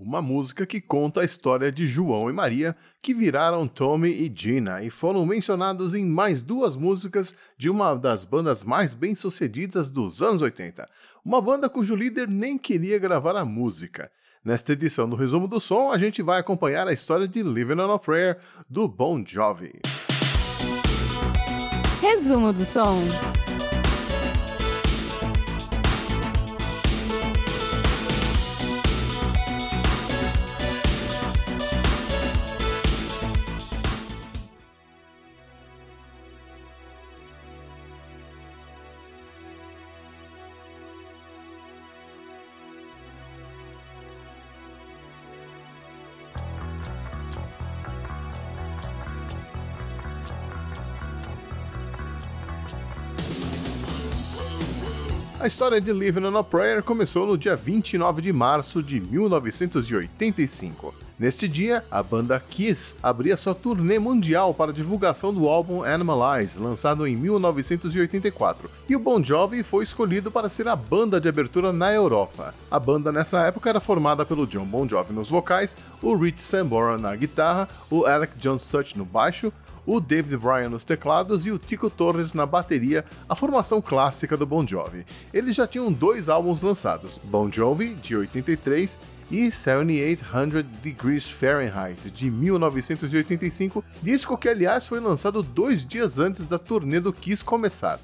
uma música que conta a história de João e Maria, que viraram Tommy e Gina e foram mencionados em mais duas músicas de uma das bandas mais bem-sucedidas dos anos 80, uma banda cujo líder nem queria gravar a música. Nesta edição do Resumo do Som, a gente vai acompanhar a história de Living on a Prayer do Bon Jovi. Resumo do Som. A história de Living on a Prayer começou no dia 29 de março de 1985. Neste dia, a banda Kiss abria sua turnê mundial para divulgação do álbum Animalize, lançado em 1984, e o Bon Jovi foi escolhido para ser a banda de abertura na Europa. A banda nessa época era formada pelo John Bon Jovi nos vocais, o Rich Sambora na guitarra, o Alec John Such no baixo, o David Bryan nos teclados e o Tico Torres na bateria, a formação clássica do Bon Jovi. Eles já tinham dois álbuns lançados, Bon Jovi, de 83, e 7800 Degrees Fahrenheit, de 1985, disco que aliás foi lançado dois dias antes da turnê do Kiss começar.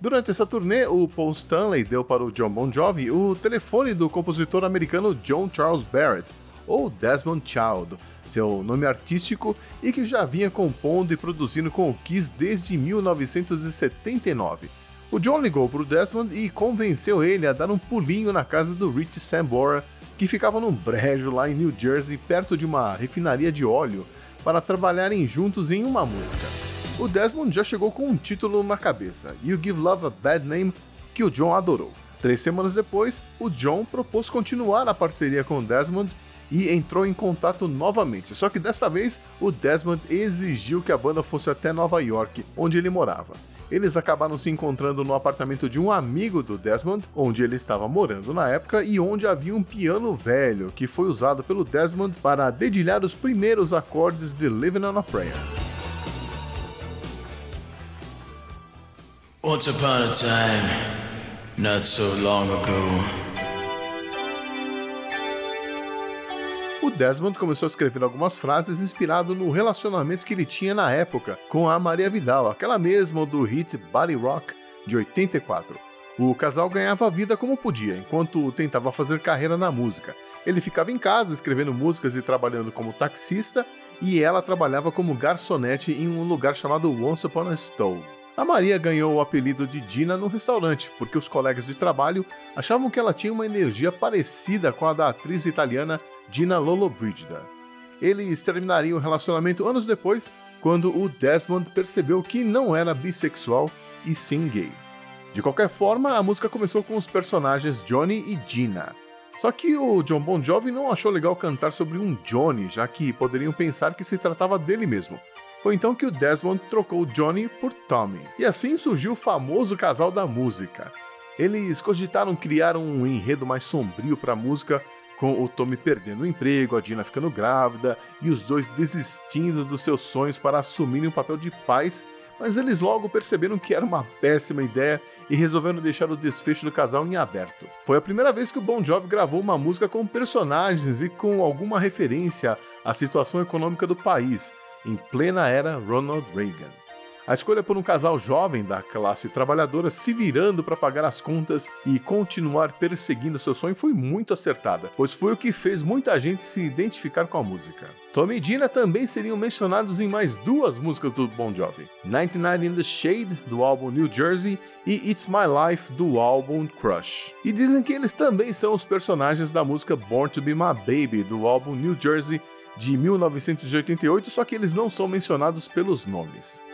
Durante essa turnê, o Paul Stanley deu para o John Bon Jovi o telefone do compositor americano John Charles Barrett, ou Desmond Child, seu nome artístico e que já vinha compondo e produzindo com o Kiss desde 1979. O John ligou para o Desmond e convenceu ele a dar um pulinho na casa do Rich Sambora, que ficava num brejo lá em New Jersey, perto de uma refinaria de óleo, para trabalharem juntos em uma música. O Desmond já chegou com um título na cabeça, You Give Love a Bad Name, que o John adorou. Três semanas depois, o John propôs continuar a parceria com o Desmond e entrou em contato novamente. Só que desta vez o Desmond exigiu que a banda fosse até Nova York, onde ele morava. Eles acabaram se encontrando no apartamento de um amigo do Desmond, onde ele estava morando na época e onde havia um piano velho que foi usado pelo Desmond para dedilhar os primeiros acordes de Living on a Prayer. Once upon a time, not so long ago. O Desmond começou a escrever algumas frases inspirado no relacionamento que ele tinha na época com a Maria Vidal, aquela mesma do hit Body Rock de 84. O casal ganhava a vida como podia, enquanto tentava fazer carreira na música. Ele ficava em casa escrevendo músicas e trabalhando como taxista, e ela trabalhava como garçonete em um lugar chamado Once Upon a Stove. A Maria ganhou o apelido de Dina no restaurante, porque os colegas de trabalho achavam que ela tinha uma energia parecida com a da atriz italiana Dina Lollobrigida. Eles terminariam o relacionamento anos depois, quando o Desmond percebeu que não era bissexual e sim gay. De qualquer forma, a música começou com os personagens Johnny e Gina. Só que o John Bon Jovi não achou legal cantar sobre um Johnny, já que poderiam pensar que se tratava dele mesmo. Foi então que o Desmond trocou Johnny por Tommy. E assim surgiu o famoso casal da música. Eles cogitaram criar um enredo mais sombrio para a música com o Tommy perdendo o emprego, a Dina ficando grávida e os dois desistindo dos seus sonhos para assumirem o papel de pais, mas eles logo perceberam que era uma péssima ideia e resolveram deixar o desfecho do casal em aberto. Foi a primeira vez que o Bon Jovi gravou uma música com personagens e com alguma referência à situação econômica do país, em plena era Ronald Reagan. A escolha por um casal jovem da classe trabalhadora se virando para pagar as contas e continuar perseguindo seu sonho foi muito acertada, pois foi o que fez muita gente se identificar com a música. Tommy e Dina também seriam mencionados em mais duas músicas do Bon Jovi: 99 in the Shade, do álbum New Jersey, e It's My Life, do álbum Crush. E dizem que eles também são os personagens da música Born to Be My Baby, do álbum New Jersey, de 1988, só que eles não são mencionados pelos nomes.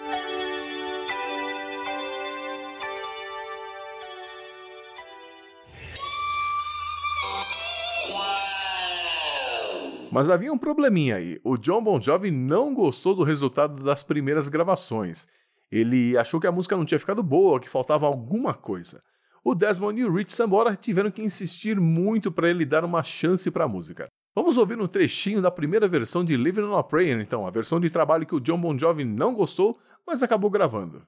Mas havia um probleminha aí. O John Bon Jovi não gostou do resultado das primeiras gravações. Ele achou que a música não tinha ficado boa, que faltava alguma coisa. O Desmond e o Rich Sambora tiveram que insistir muito para ele dar uma chance para a música. Vamos ouvir um trechinho da primeira versão de Living on a Prayer, então, a versão de trabalho que o John Bon Jovi não gostou, mas acabou gravando.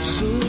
是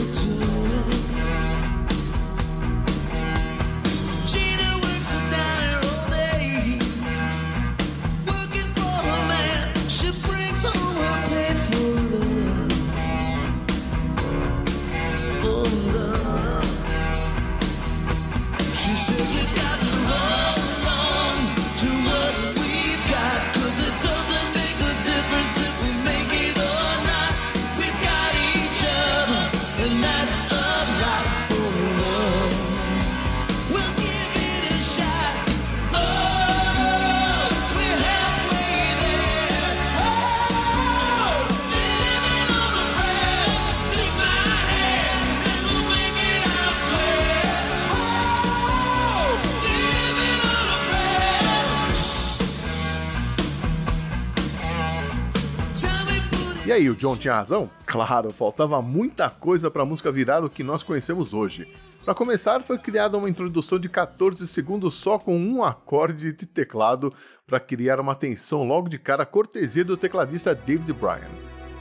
E aí, o John tinha razão? Claro, faltava muita coisa para a música virar o que nós conhecemos hoje. Para começar, foi criada uma introdução de 14 segundos só com um acorde de teclado para criar uma tensão logo de cara cortesia do tecladista David Bryan.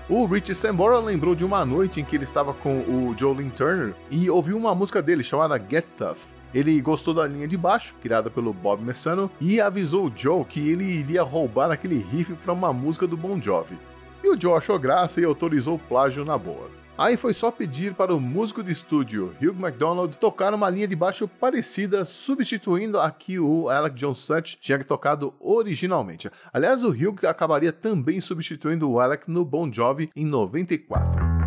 O Richie Sambora lembrou de uma noite em que ele estava com o Jolene Turner e ouviu uma música dele chamada Get Tough. Ele gostou da linha de baixo, criada pelo Bob Messano, e avisou o Joe que ele iria roubar aquele riff para uma música do Bon Jovi. E o Joe achou graça e autorizou o plágio na boa. Aí foi só pedir para o músico de estúdio Hugh MacDonald tocar uma linha de baixo parecida, substituindo a que o Alec John Such tinha tocado originalmente. Aliás, o Hugh acabaria também substituindo o Alec no Bon Jovi em 94.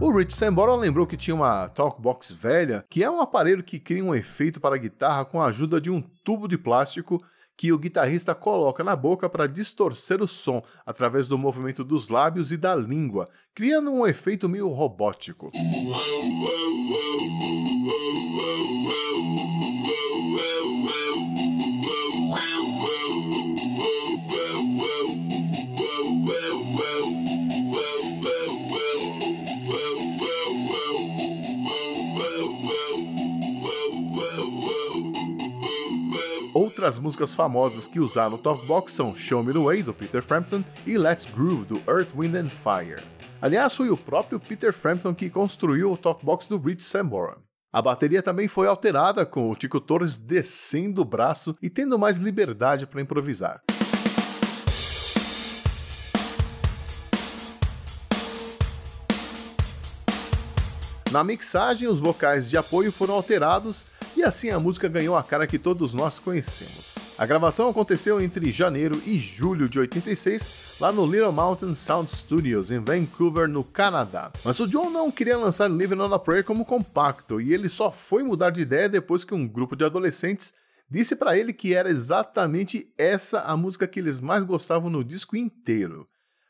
O Rich Sambora lembrou que tinha uma Talkbox velha, que é um aparelho que cria um efeito para a guitarra com a ajuda de um tubo de plástico que o guitarrista coloca na boca para distorcer o som através do movimento dos lábios e da língua, criando um efeito meio robótico. Outras músicas famosas que usaram no Talkbox são Show Me The Way, do Peter Frampton, e Let's Groove, do Earth, Wind and Fire. Aliás, foi o próprio Peter Frampton que construiu o Talkbox do Rich Sambora. A bateria também foi alterada, com o Tico Torres descendo o braço e tendo mais liberdade para improvisar. Na mixagem, os vocais de apoio foram alterados e assim a música ganhou a cara que todos nós conhecemos. A gravação aconteceu entre janeiro e julho de 86, lá no Little Mountain Sound Studios, em Vancouver, no Canadá. Mas o John não queria lançar Living on a Prayer como compacto, e ele só foi mudar de ideia depois que um grupo de adolescentes disse para ele que era exatamente essa a música que eles mais gostavam no disco inteiro.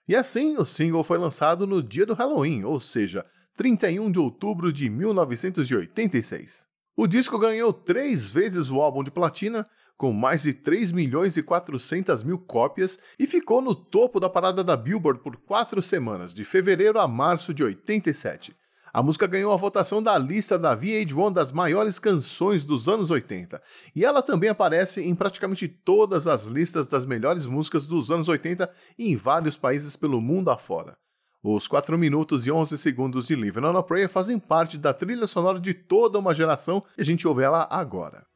E assim, o single foi lançado no dia do Halloween, ou seja, 31 de outubro de 1986. O disco ganhou três vezes o álbum de platina, com mais de 3 milhões e 400 mil cópias, e ficou no topo da parada da Billboard por quatro semanas, de fevereiro a março de 87. A música ganhou a votação da lista da VH1 das maiores canções dos anos 80, e ela também aparece em praticamente todas as listas das melhores músicas dos anos 80 em vários países pelo mundo afora. Os 4 minutos e 11 segundos de Living on a Prayer fazem parte da trilha sonora de toda uma geração e a gente ouve ela agora.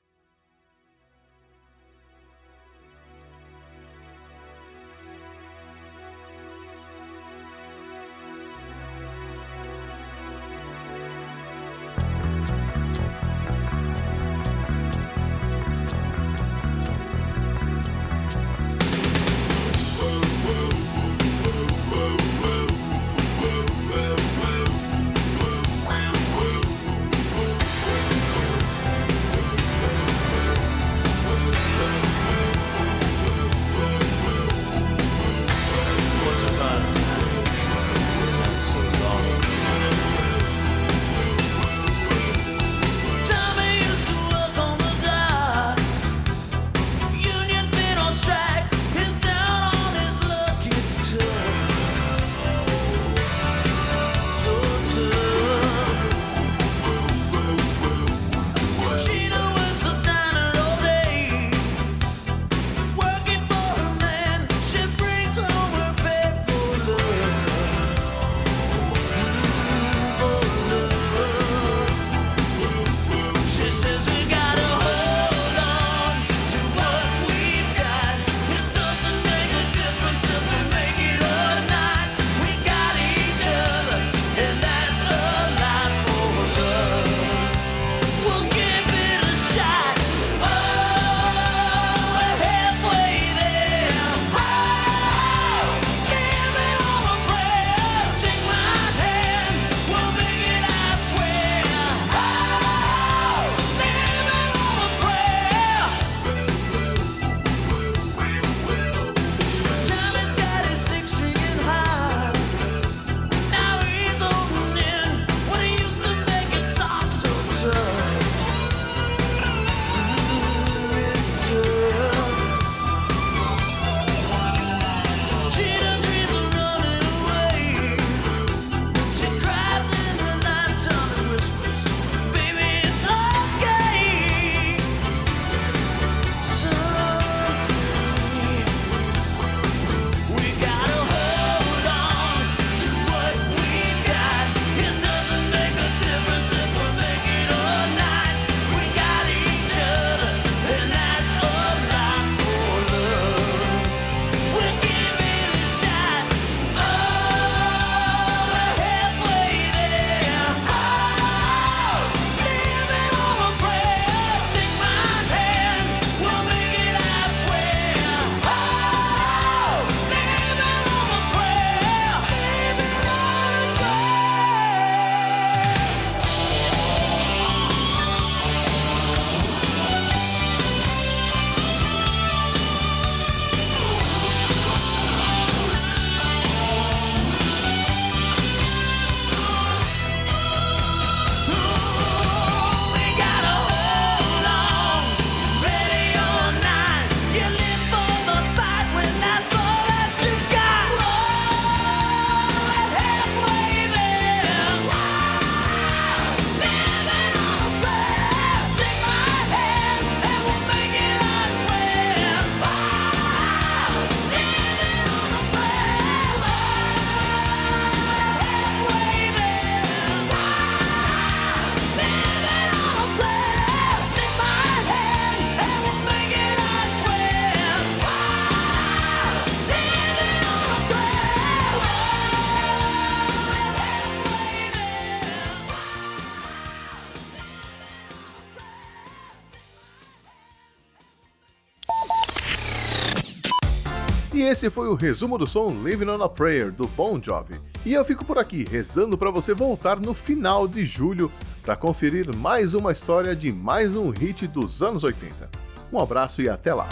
Esse foi o resumo do som Living on a Prayer do Bon Jovi. E eu fico por aqui rezando para você voltar no final de julho para conferir mais uma história de mais um hit dos anos 80. Um abraço e até lá.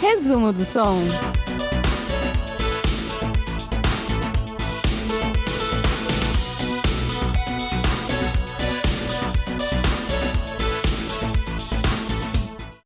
Resumo do som.